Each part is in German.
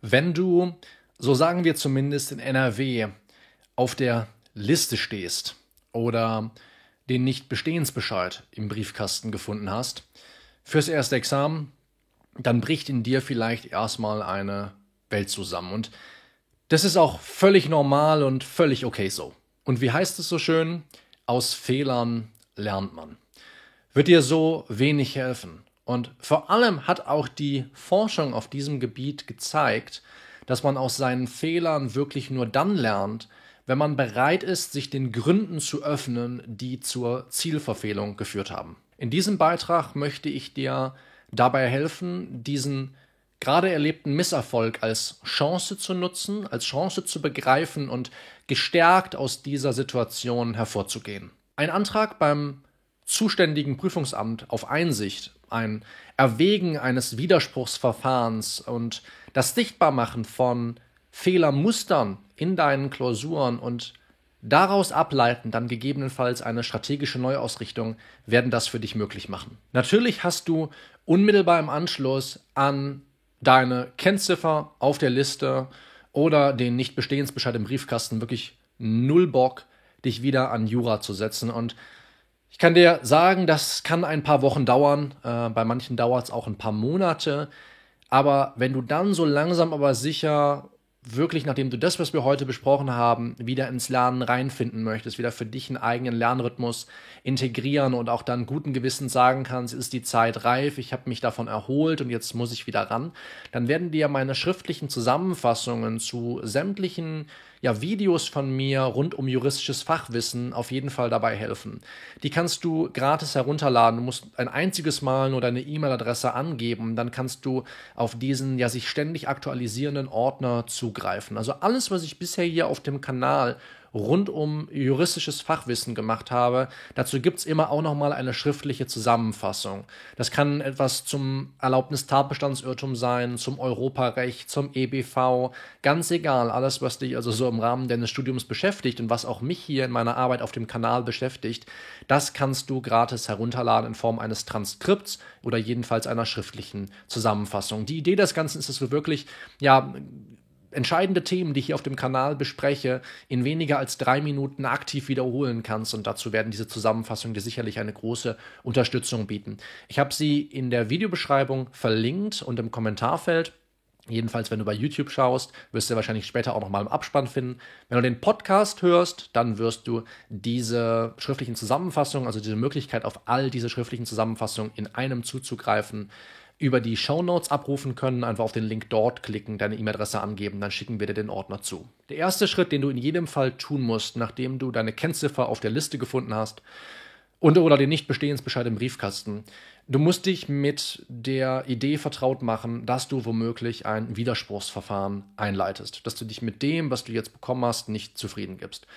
Wenn du, so sagen wir zumindest in NRW, auf der Liste stehst oder den Nichtbestehensbescheid im Briefkasten gefunden hast fürs erste Examen, dann bricht in dir vielleicht erstmal eine Welt zusammen. Und das ist auch völlig normal und völlig okay so. Und wie heißt es so schön? Aus Fehlern lernt man. Wird dir so wenig helfen. Und vor allem hat auch die Forschung auf diesem Gebiet gezeigt, dass man aus seinen Fehlern wirklich nur dann lernt, wenn man bereit ist, sich den Gründen zu öffnen, die zur Zielverfehlung geführt haben. In diesem Beitrag möchte ich dir dabei helfen, diesen gerade erlebten Misserfolg als Chance zu nutzen, als Chance zu begreifen und gestärkt aus dieser Situation hervorzugehen. Ein Antrag beim zuständigen Prüfungsamt auf Einsicht, ein Erwägen eines Widerspruchsverfahrens und das Sichtbarmachen von Fehlermustern in deinen Klausuren und daraus ableiten dann gegebenenfalls eine strategische Neuausrichtung werden das für dich möglich machen. Natürlich hast du unmittelbar im Anschluss an deine Kennziffer auf der Liste oder den Nichtbestehensbescheid im Briefkasten wirklich null Bock, dich wieder an Jura zu setzen und ich kann dir sagen, das kann ein paar Wochen dauern, äh, bei manchen dauert es auch ein paar Monate, aber wenn du dann so langsam aber sicher wirklich, nachdem du das, was wir heute besprochen haben, wieder ins Lernen reinfinden möchtest, wieder für dich einen eigenen Lernrhythmus integrieren und auch dann guten Gewissens sagen kannst, ist die Zeit reif, ich habe mich davon erholt und jetzt muss ich wieder ran, dann werden dir meine schriftlichen Zusammenfassungen zu sämtlichen ja, Videos von mir rund um juristisches Fachwissen auf jeden Fall dabei helfen. Die kannst du gratis herunterladen. Du musst ein einziges Mal nur deine E-Mail-Adresse angeben. Dann kannst du auf diesen ja sich ständig aktualisierenden Ordner zugreifen. Also alles, was ich bisher hier auf dem Kanal rund um juristisches Fachwissen gemacht habe. Dazu gibt es immer auch nochmal eine schriftliche Zusammenfassung. Das kann etwas zum Erlaubnistatbestandsirrtum sein, zum Europarecht, zum EBV, ganz egal, alles, was dich also so im Rahmen deines Studiums beschäftigt und was auch mich hier in meiner Arbeit auf dem Kanal beschäftigt, das kannst du gratis herunterladen in Form eines Transkripts oder jedenfalls einer schriftlichen Zusammenfassung. Die Idee des Ganzen ist, dass du wirklich, ja, entscheidende Themen, die ich hier auf dem Kanal bespreche, in weniger als drei Minuten aktiv wiederholen kannst. Und dazu werden diese Zusammenfassungen dir sicherlich eine große Unterstützung bieten. Ich habe sie in der Videobeschreibung verlinkt und im Kommentarfeld. Jedenfalls, wenn du bei YouTube schaust, wirst du wahrscheinlich später auch nochmal im Abspann finden. Wenn du den Podcast hörst, dann wirst du diese schriftlichen Zusammenfassungen, also diese Möglichkeit auf all diese schriftlichen Zusammenfassungen in einem zuzugreifen, über die Show Notes abrufen können. Einfach auf den Link dort klicken, deine E-Mail-Adresse angeben, dann schicken wir dir den Ordner zu. Der erste Schritt, den du in jedem Fall tun musst, nachdem du deine Kennziffer auf der Liste gefunden hast und oder den Nichtbestehensbescheid im Briefkasten, du musst dich mit der Idee vertraut machen, dass du womöglich ein Widerspruchsverfahren einleitest, dass du dich mit dem, was du jetzt bekommen hast, nicht zufrieden gibst.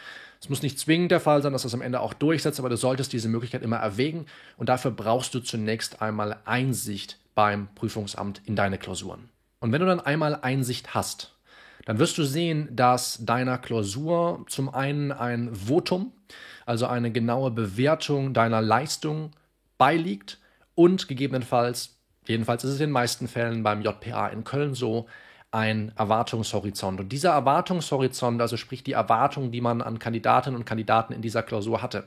Es muss nicht zwingend der Fall sein, dass das am Ende auch durchsetzt, aber du solltest diese Möglichkeit immer erwägen und dafür brauchst du zunächst einmal Einsicht beim Prüfungsamt in deine Klausuren. Und wenn du dann einmal Einsicht hast, dann wirst du sehen, dass deiner Klausur zum einen ein Votum, also eine genaue Bewertung deiner Leistung beiliegt und gegebenenfalls, jedenfalls ist es in den meisten Fällen beim JPA in Köln so, ein Erwartungshorizont. Und dieser Erwartungshorizont, also sprich die Erwartung, die man an Kandidatinnen und Kandidaten in dieser Klausur hatte,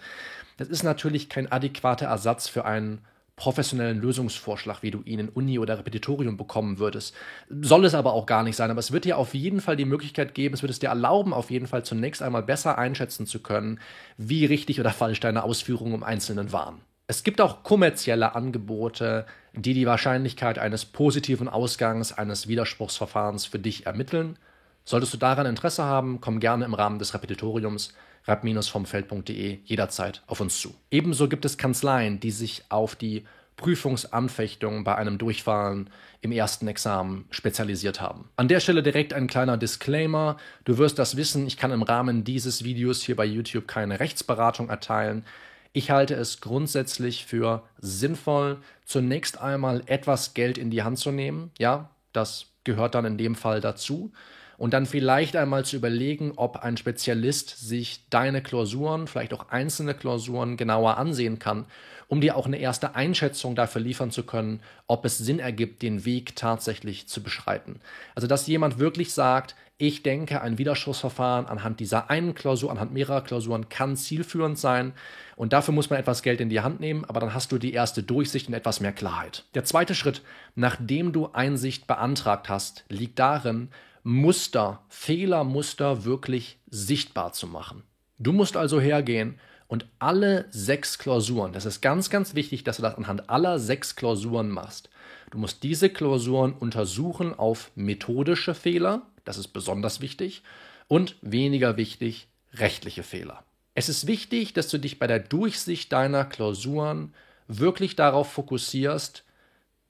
das ist natürlich kein adäquater Ersatz für einen professionellen Lösungsvorschlag, wie du ihn in Uni oder Repetitorium bekommen würdest. Soll es aber auch gar nicht sein, aber es wird dir auf jeden Fall die Möglichkeit geben, es wird es dir erlauben, auf jeden Fall zunächst einmal besser einschätzen zu können, wie richtig oder falsch deine Ausführungen im Einzelnen waren. Es gibt auch kommerzielle Angebote, die die Wahrscheinlichkeit eines positiven Ausgangs eines Widerspruchsverfahrens für dich ermitteln. Solltest du daran Interesse haben, komm gerne im Rahmen des Repetitoriums rap-vomfeld.de jederzeit auf uns zu. Ebenso gibt es Kanzleien, die sich auf die Prüfungsanfechtung bei einem Durchfallen im ersten Examen spezialisiert haben. An der Stelle direkt ein kleiner Disclaimer. Du wirst das wissen, ich kann im Rahmen dieses Videos hier bei YouTube keine Rechtsberatung erteilen. Ich halte es grundsätzlich für sinnvoll, zunächst einmal etwas Geld in die Hand zu nehmen. Ja, das gehört dann in dem Fall dazu und dann vielleicht einmal zu überlegen, ob ein Spezialist sich deine Klausuren, vielleicht auch einzelne Klausuren genauer ansehen kann, um dir auch eine erste Einschätzung dafür liefern zu können, ob es Sinn ergibt, den Weg tatsächlich zu beschreiten. Also dass jemand wirklich sagt, ich denke, ein Widerspruchsverfahren anhand dieser einen Klausur, anhand mehrerer Klausuren kann zielführend sein. Und dafür muss man etwas Geld in die Hand nehmen, aber dann hast du die erste Durchsicht und etwas mehr Klarheit. Der zweite Schritt, nachdem du Einsicht beantragt hast, liegt darin, Muster, Fehlermuster wirklich sichtbar zu machen. Du musst also hergehen und alle sechs Klausuren, das ist ganz, ganz wichtig, dass du das anhand aller sechs Klausuren machst. Du musst diese Klausuren untersuchen auf methodische Fehler, das ist besonders wichtig, und weniger wichtig, rechtliche Fehler. Es ist wichtig, dass du dich bei der Durchsicht deiner Klausuren wirklich darauf fokussierst,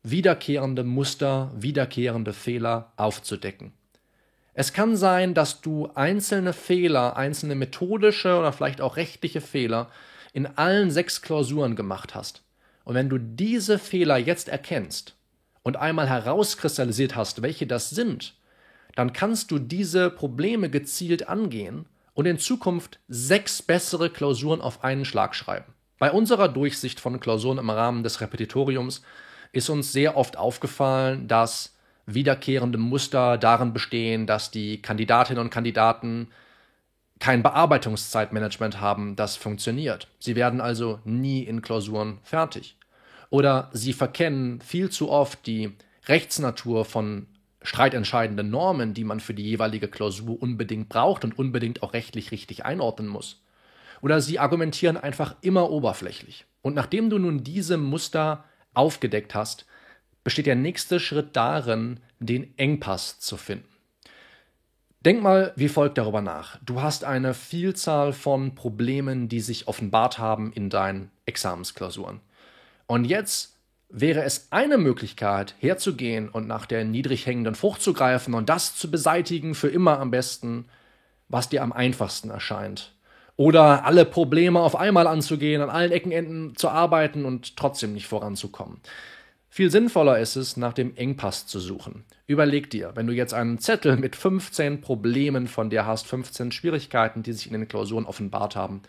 wiederkehrende Muster, wiederkehrende Fehler aufzudecken. Es kann sein, dass du einzelne Fehler, einzelne methodische oder vielleicht auch rechtliche Fehler in allen sechs Klausuren gemacht hast. Und wenn du diese Fehler jetzt erkennst und einmal herauskristallisiert hast, welche das sind, dann kannst du diese Probleme gezielt angehen und in Zukunft sechs bessere Klausuren auf einen Schlag schreiben. Bei unserer Durchsicht von Klausuren im Rahmen des Repetitoriums ist uns sehr oft aufgefallen, dass wiederkehrende Muster darin bestehen, dass die Kandidatinnen und Kandidaten kein Bearbeitungszeitmanagement haben, das funktioniert. Sie werden also nie in Klausuren fertig. Oder sie verkennen viel zu oft die Rechtsnatur von streitentscheidende Normen, die man für die jeweilige Klausur unbedingt braucht und unbedingt auch rechtlich richtig einordnen muss. Oder sie argumentieren einfach immer oberflächlich. Und nachdem du nun diese Muster aufgedeckt hast, besteht der nächste Schritt darin, den Engpass zu finden. Denk mal wie folgt darüber nach. Du hast eine Vielzahl von Problemen, die sich offenbart haben in deinen Examensklausuren. Und jetzt wäre es eine Möglichkeit, herzugehen und nach der niedrig hängenden Frucht zu greifen und das zu beseitigen für immer am besten, was dir am einfachsten erscheint. Oder alle Probleme auf einmal anzugehen, an allen Eckenenden zu arbeiten und trotzdem nicht voranzukommen. Viel sinnvoller ist es, nach dem Engpass zu suchen. Überleg dir, wenn du jetzt einen Zettel mit 15 Problemen von dir hast, 15 Schwierigkeiten, die sich in den Klausuren offenbart haben,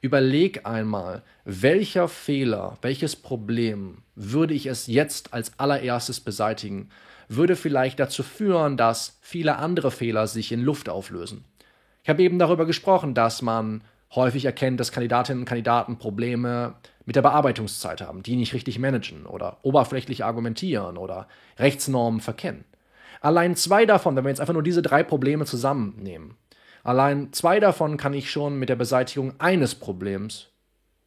Überleg einmal, welcher Fehler, welches Problem würde ich es jetzt als allererstes beseitigen, würde vielleicht dazu führen, dass viele andere Fehler sich in Luft auflösen. Ich habe eben darüber gesprochen, dass man häufig erkennt, dass Kandidatinnen und Kandidaten Probleme mit der Bearbeitungszeit haben, die nicht richtig managen oder oberflächlich argumentieren oder Rechtsnormen verkennen. Allein zwei davon, wenn wir jetzt einfach nur diese drei Probleme zusammennehmen, Allein zwei davon kann ich schon mit der Beseitigung eines Problems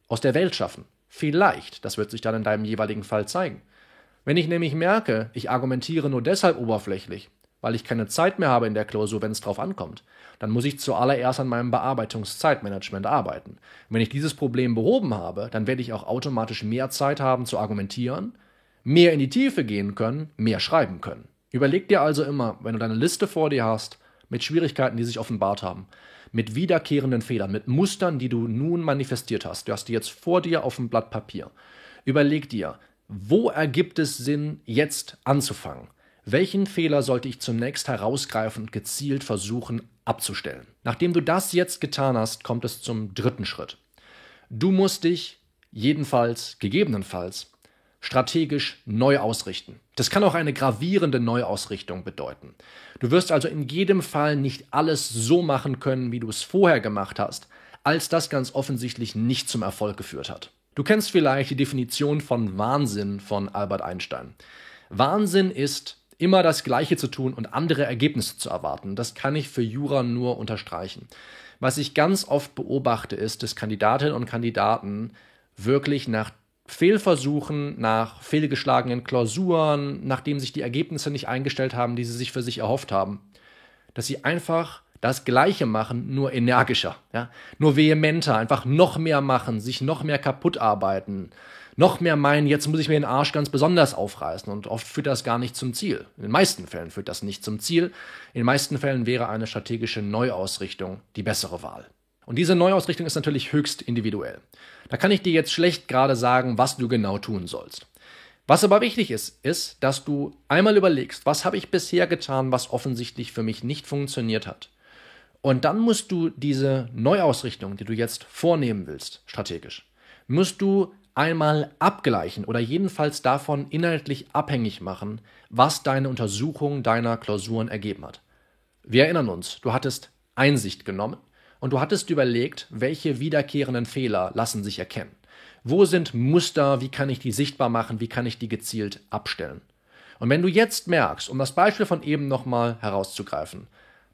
aus der Welt schaffen. Vielleicht, das wird sich dann in deinem jeweiligen Fall zeigen. Wenn ich nämlich merke, ich argumentiere nur deshalb oberflächlich, weil ich keine Zeit mehr habe in der Klausur, wenn es drauf ankommt, dann muss ich zuallererst an meinem Bearbeitungszeitmanagement arbeiten. Und wenn ich dieses Problem behoben habe, dann werde ich auch automatisch mehr Zeit haben zu argumentieren, mehr in die Tiefe gehen können, mehr schreiben können. Überleg dir also immer, wenn du deine Liste vor dir hast, mit Schwierigkeiten, die sich offenbart haben, mit wiederkehrenden Fehlern, mit Mustern, die du nun manifestiert hast. Du hast die jetzt vor dir auf dem Blatt Papier. Überleg dir, wo ergibt es Sinn, jetzt anzufangen? Welchen Fehler sollte ich zunächst herausgreifen und gezielt versuchen abzustellen? Nachdem du das jetzt getan hast, kommt es zum dritten Schritt. Du musst dich jedenfalls, gegebenenfalls, strategisch neu ausrichten. Das kann auch eine gravierende Neuausrichtung bedeuten. Du wirst also in jedem Fall nicht alles so machen können, wie du es vorher gemacht hast, als das ganz offensichtlich nicht zum Erfolg geführt hat. Du kennst vielleicht die Definition von Wahnsinn von Albert Einstein. Wahnsinn ist, immer das Gleiche zu tun und andere Ergebnisse zu erwarten. Das kann ich für Jura nur unterstreichen. Was ich ganz oft beobachte, ist, dass Kandidatinnen und Kandidaten wirklich nach Fehlversuchen, nach fehlgeschlagenen Klausuren, nachdem sich die Ergebnisse nicht eingestellt haben, die sie sich für sich erhofft haben, dass sie einfach das Gleiche machen, nur energischer, ja? nur vehementer, einfach noch mehr machen, sich noch mehr kaputt arbeiten, noch mehr meinen, jetzt muss ich mir den Arsch ganz besonders aufreißen und oft führt das gar nicht zum Ziel. In den meisten Fällen führt das nicht zum Ziel. In den meisten Fällen wäre eine strategische Neuausrichtung die bessere Wahl. Und diese Neuausrichtung ist natürlich höchst individuell. Da kann ich dir jetzt schlecht gerade sagen, was du genau tun sollst. Was aber wichtig ist, ist, dass du einmal überlegst, was habe ich bisher getan, was offensichtlich für mich nicht funktioniert hat. Und dann musst du diese Neuausrichtung, die du jetzt vornehmen willst, strategisch, musst du einmal abgleichen oder jedenfalls davon inhaltlich abhängig machen, was deine Untersuchung deiner Klausuren ergeben hat. Wir erinnern uns, du hattest Einsicht genommen und du hattest überlegt, welche wiederkehrenden Fehler lassen sich erkennen. Wo sind Muster? Wie kann ich die sichtbar machen? Wie kann ich die gezielt abstellen? Und wenn du jetzt merkst, um das Beispiel von eben nochmal herauszugreifen,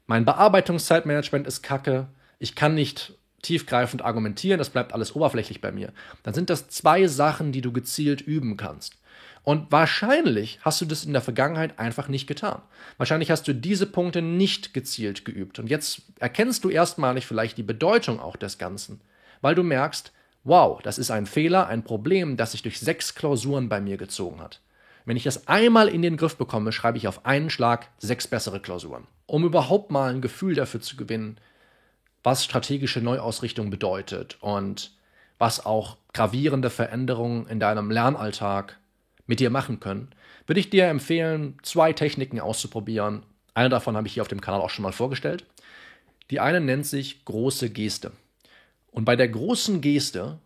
mein Bearbeitungszeitmanagement ist kacke, ich kann nicht tiefgreifend argumentieren, das bleibt alles oberflächlich bei mir, dann sind das zwei Sachen, die du gezielt üben kannst. Und wahrscheinlich hast du das in der Vergangenheit einfach nicht getan. Wahrscheinlich hast du diese Punkte nicht gezielt geübt. Und jetzt erkennst du erstmalig vielleicht die Bedeutung auch des Ganzen, weil du merkst, wow, das ist ein Fehler, ein Problem, das sich durch sechs Klausuren bei mir gezogen hat. Wenn ich das einmal in den Griff bekomme, schreibe ich auf einen Schlag sechs bessere Klausuren. Um überhaupt mal ein Gefühl dafür zu gewinnen, was strategische Neuausrichtung bedeutet und was auch gravierende Veränderungen in deinem Lernalltag mit dir machen können, würde ich dir empfehlen, zwei Techniken auszuprobieren. Eine davon habe ich hier auf dem Kanal auch schon mal vorgestellt. Die eine nennt sich große Geste. Und bei der großen Geste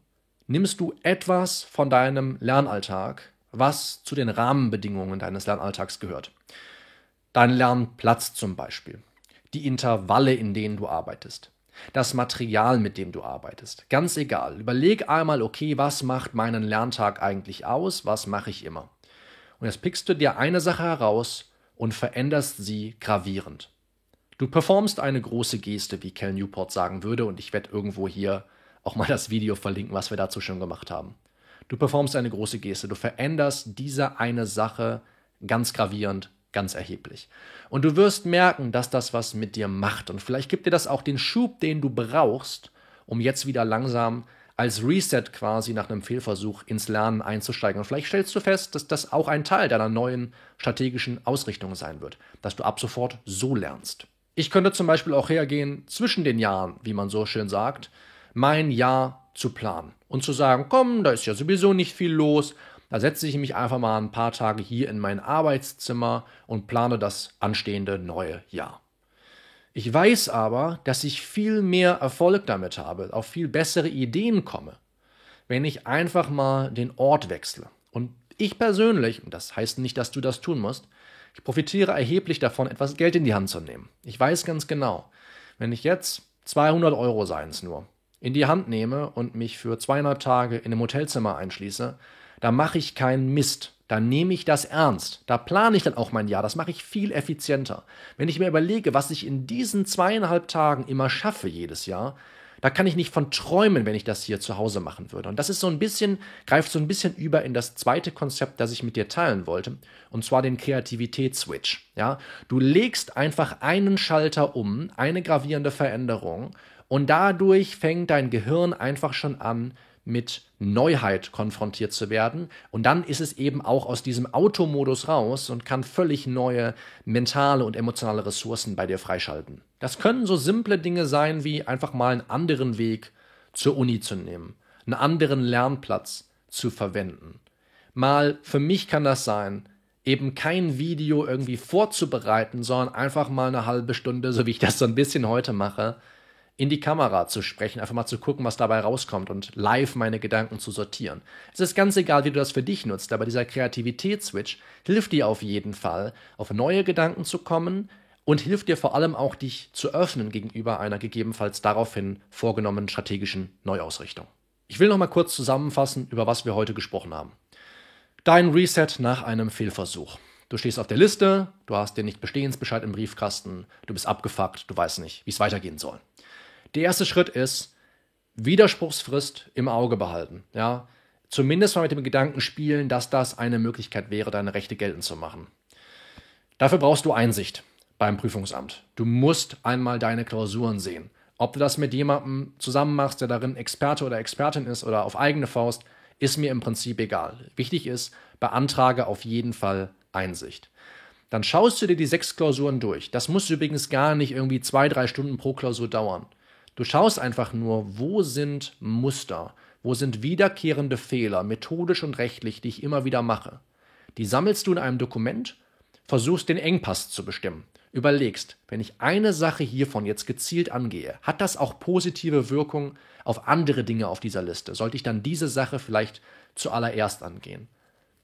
nimmst du etwas von deinem Lernalltag, was zu den Rahmenbedingungen deines Lernalltags gehört. Dein Lernplatz zum Beispiel, die Intervalle, in denen du arbeitest, das Material, mit dem du arbeitest. Ganz egal. Überleg einmal, okay, was macht meinen Lerntag eigentlich aus? Was mache ich immer? Und jetzt pickst du dir eine Sache heraus und veränderst sie gravierend. Du performst eine große Geste, wie Cal Newport sagen würde, und ich werde irgendwo hier auch mal das Video verlinken, was wir dazu schon gemacht haben. Du performst eine große Geste, du veränderst diese eine Sache ganz gravierend, ganz erheblich. Und du wirst merken, dass das was mit dir macht. Und vielleicht gibt dir das auch den Schub, den du brauchst, um jetzt wieder langsam als Reset quasi nach einem Fehlversuch ins Lernen einzusteigen. Und vielleicht stellst du fest, dass das auch ein Teil deiner neuen strategischen Ausrichtung sein wird, dass du ab sofort so lernst. Ich könnte zum Beispiel auch hergehen, zwischen den Jahren, wie man so schön sagt, mein Jahr zu planen und zu sagen, komm, da ist ja sowieso nicht viel los, da setze ich mich einfach mal ein paar Tage hier in mein Arbeitszimmer und plane das anstehende neue Jahr. Ich weiß aber, dass ich viel mehr Erfolg damit habe, auf viel bessere Ideen komme, wenn ich einfach mal den Ort wechsle. Und ich persönlich, und das heißt nicht, dass du das tun musst, ich profitiere erheblich davon, etwas Geld in die Hand zu nehmen. Ich weiß ganz genau, wenn ich jetzt 200 Euro seien es nur, in die Hand nehme und mich für zweieinhalb Tage in einem Hotelzimmer einschließe, da mache ich keinen Mist. Da nehme ich das ernst. Da plane ich dann auch mein Jahr. Das mache ich viel effizienter. Wenn ich mir überlege, was ich in diesen zweieinhalb Tagen immer schaffe jedes Jahr, da kann ich nicht von träumen, wenn ich das hier zu Hause machen würde. Und das ist so ein bisschen, greift so ein bisschen über in das zweite Konzept, das ich mit dir teilen wollte, und zwar den Kreativitätsswitch. Ja, du legst einfach einen Schalter um, eine gravierende Veränderung, und dadurch fängt dein Gehirn einfach schon an, mit Neuheit konfrontiert zu werden. Und dann ist es eben auch aus diesem Automodus raus und kann völlig neue mentale und emotionale Ressourcen bei dir freischalten. Das können so simple Dinge sein, wie einfach mal einen anderen Weg zur Uni zu nehmen, einen anderen Lernplatz zu verwenden. Mal, für mich kann das sein, eben kein Video irgendwie vorzubereiten, sondern einfach mal eine halbe Stunde, so wie ich das so ein bisschen heute mache, in die Kamera zu sprechen, einfach mal zu gucken, was dabei rauskommt und live meine Gedanken zu sortieren. Es ist ganz egal, wie du das für dich nutzt, aber dieser Kreativitätsswitch hilft dir auf jeden Fall, auf neue Gedanken zu kommen und hilft dir vor allem auch, dich zu öffnen gegenüber einer gegebenenfalls daraufhin vorgenommenen strategischen Neuausrichtung. Ich will noch mal kurz zusammenfassen, über was wir heute gesprochen haben. Dein Reset nach einem Fehlversuch. Du stehst auf der Liste, du hast den Nicht-Bestehensbescheid im Briefkasten, du bist abgefuckt, du weißt nicht, wie es weitergehen soll. Der erste Schritt ist, Widerspruchsfrist im Auge behalten. Ja? Zumindest mal mit dem Gedanken spielen, dass das eine Möglichkeit wäre, deine Rechte geltend zu machen. Dafür brauchst du Einsicht beim Prüfungsamt. Du musst einmal deine Klausuren sehen. Ob du das mit jemandem zusammen machst, der darin Experte oder Expertin ist oder auf eigene Faust, ist mir im Prinzip egal. Wichtig ist, beantrage auf jeden Fall Einsicht. Dann schaust du dir die sechs Klausuren durch. Das muss übrigens gar nicht irgendwie zwei, drei Stunden pro Klausur dauern. Du schaust einfach nur, wo sind Muster, wo sind wiederkehrende Fehler, methodisch und rechtlich, die ich immer wieder mache. Die sammelst du in einem Dokument, versuchst den Engpass zu bestimmen. Überlegst, wenn ich eine Sache hiervon jetzt gezielt angehe, hat das auch positive Wirkung auf andere Dinge auf dieser Liste? Sollte ich dann diese Sache vielleicht zuallererst angehen?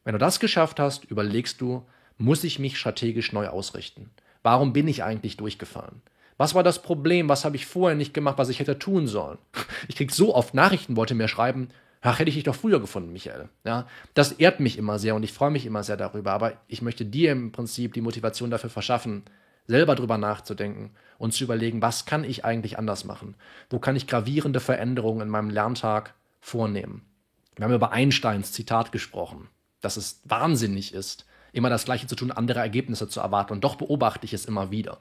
Wenn du das geschafft hast, überlegst du, muss ich mich strategisch neu ausrichten? Warum bin ich eigentlich durchgefallen? Was war das Problem? Was habe ich vorher nicht gemacht, was ich hätte tun sollen? Ich kriege so oft Nachrichten, wollte mir schreiben, ach, hätte ich dich doch früher gefunden, Michael. Ja, das ehrt mich immer sehr und ich freue mich immer sehr darüber. Aber ich möchte dir im Prinzip die Motivation dafür verschaffen, selber drüber nachzudenken und zu überlegen, was kann ich eigentlich anders machen? Wo kann ich gravierende Veränderungen in meinem Lerntag vornehmen? Wir haben über Einsteins Zitat gesprochen, dass es wahnsinnig ist, immer das Gleiche zu tun, andere Ergebnisse zu erwarten. Und doch beobachte ich es immer wieder.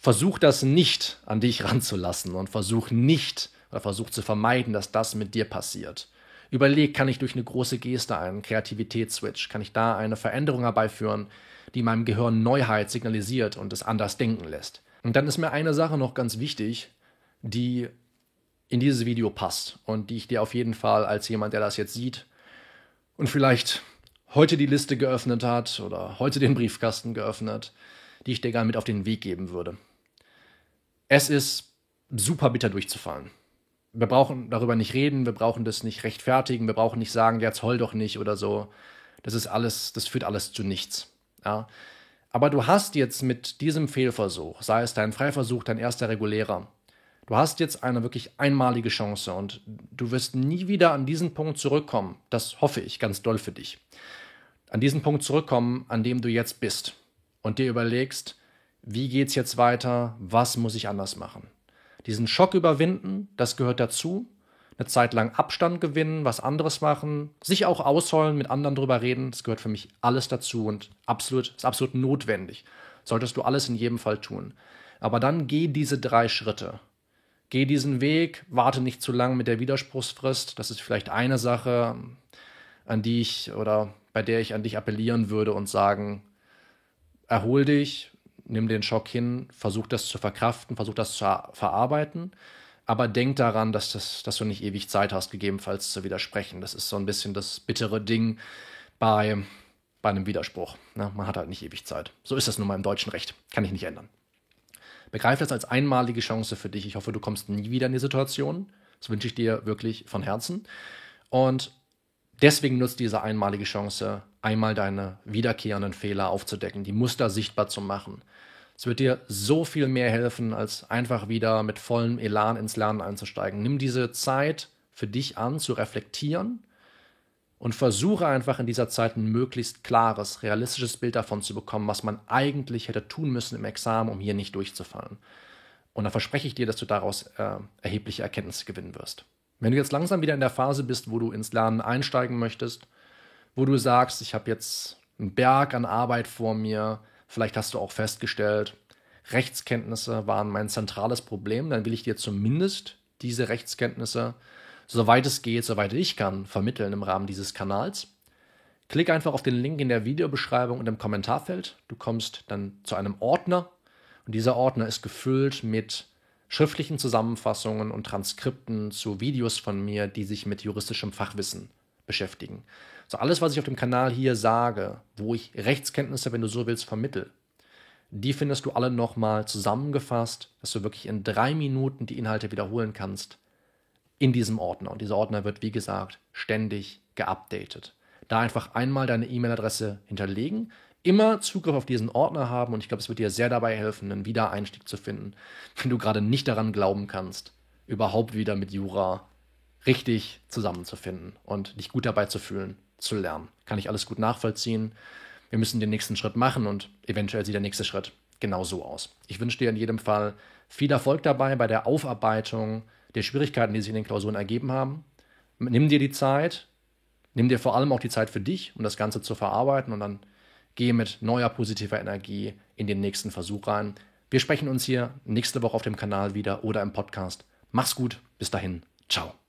Versuch das nicht an dich ranzulassen und versuch nicht oder versuch zu vermeiden, dass das mit dir passiert. Überleg, kann ich durch eine große Geste einen Kreativitätsswitch, kann ich da eine Veränderung herbeiführen, die meinem Gehirn Neuheit signalisiert und es anders denken lässt. Und dann ist mir eine Sache noch ganz wichtig, die in dieses Video passt und die ich dir auf jeden Fall als jemand, der das jetzt sieht und vielleicht heute die Liste geöffnet hat oder heute den Briefkasten geöffnet, die ich dir gerne mit auf den Weg geben würde. Es ist super bitter durchzufallen. Wir brauchen darüber nicht reden, wir brauchen das nicht rechtfertigen, wir brauchen nicht sagen, jetzt heul doch nicht oder so. Das ist alles, das führt alles zu nichts. Ja? Aber du hast jetzt mit diesem Fehlversuch, sei es dein Freiversuch, dein erster regulärer, du hast jetzt eine wirklich einmalige Chance und du wirst nie wieder an diesen Punkt zurückkommen. Das hoffe ich ganz doll für dich. An diesen Punkt zurückkommen, an dem du jetzt bist und dir überlegst, wie geht's jetzt weiter, was muss ich anders machen. Diesen Schock überwinden, das gehört dazu. Eine Zeit lang Abstand gewinnen, was anderes machen, sich auch ausheulen, mit anderen drüber reden, das gehört für mich alles dazu und absolut, ist absolut notwendig. Solltest du alles in jedem Fall tun. Aber dann geh diese drei Schritte. Geh diesen Weg, warte nicht zu lang mit der Widerspruchsfrist. Das ist vielleicht eine Sache, an die ich oder bei der ich an dich appellieren würde und sagen, erhol dich, nimm den Schock hin, versuch das zu verkraften, versuch das zu verarbeiten, aber denk daran, dass, das, dass du nicht ewig Zeit hast, gegebenenfalls zu widersprechen. Das ist so ein bisschen das bittere Ding bei, bei einem Widerspruch. Ne? Man hat halt nicht ewig Zeit. So ist das nun mal im deutschen Recht. Kann ich nicht ändern. Begreif das als einmalige Chance für dich. Ich hoffe, du kommst nie wieder in die Situation. Das wünsche ich dir wirklich von Herzen. Und deswegen nutzt diese einmalige Chance, einmal deine wiederkehrenden Fehler aufzudecken, die Muster sichtbar zu machen. Es wird dir so viel mehr helfen, als einfach wieder mit vollem Elan ins Lernen einzusteigen. Nimm diese Zeit für dich an, zu reflektieren und versuche einfach in dieser Zeit ein möglichst klares, realistisches Bild davon zu bekommen, was man eigentlich hätte tun müssen im Examen, um hier nicht durchzufallen. Und dann verspreche ich dir, dass du daraus äh, erhebliche Erkenntnisse gewinnen wirst. Wenn du jetzt langsam wieder in der Phase bist, wo du ins Lernen einsteigen möchtest, wo du sagst, ich habe jetzt einen Berg an Arbeit vor mir, vielleicht hast du auch festgestellt, Rechtskenntnisse waren mein zentrales Problem, dann will ich dir zumindest diese Rechtskenntnisse, soweit es geht, soweit ich kann, vermitteln im Rahmen dieses Kanals. Klick einfach auf den Link in der Videobeschreibung und im Kommentarfeld. Du kommst dann zu einem Ordner und dieser Ordner ist gefüllt mit schriftlichen Zusammenfassungen und Transkripten zu Videos von mir, die sich mit juristischem Fachwissen beschäftigen. So alles, was ich auf dem Kanal hier sage, wo ich Rechtskenntnisse, wenn du so willst, vermittel, die findest du alle nochmal zusammengefasst, dass du wirklich in drei Minuten die Inhalte wiederholen kannst in diesem Ordner. Und dieser Ordner wird, wie gesagt, ständig geupdatet. Da einfach einmal deine E-Mail-Adresse hinterlegen, immer Zugriff auf diesen Ordner haben und ich glaube, es wird dir sehr dabei helfen, einen Wiedereinstieg zu finden, wenn du gerade nicht daran glauben kannst, überhaupt wieder mit Jura richtig zusammenzufinden und dich gut dabei zu fühlen, zu lernen. Kann ich alles gut nachvollziehen. Wir müssen den nächsten Schritt machen und eventuell sieht der nächste Schritt genau so aus. Ich wünsche dir in jedem Fall viel Erfolg dabei bei der Aufarbeitung der Schwierigkeiten, die sich in den Klausuren ergeben haben. Nimm dir die Zeit, nimm dir vor allem auch die Zeit für dich, um das Ganze zu verarbeiten und dann gehe mit neuer positiver Energie in den nächsten Versuch rein. Wir sprechen uns hier nächste Woche auf dem Kanal wieder oder im Podcast. Mach's gut, bis dahin, ciao.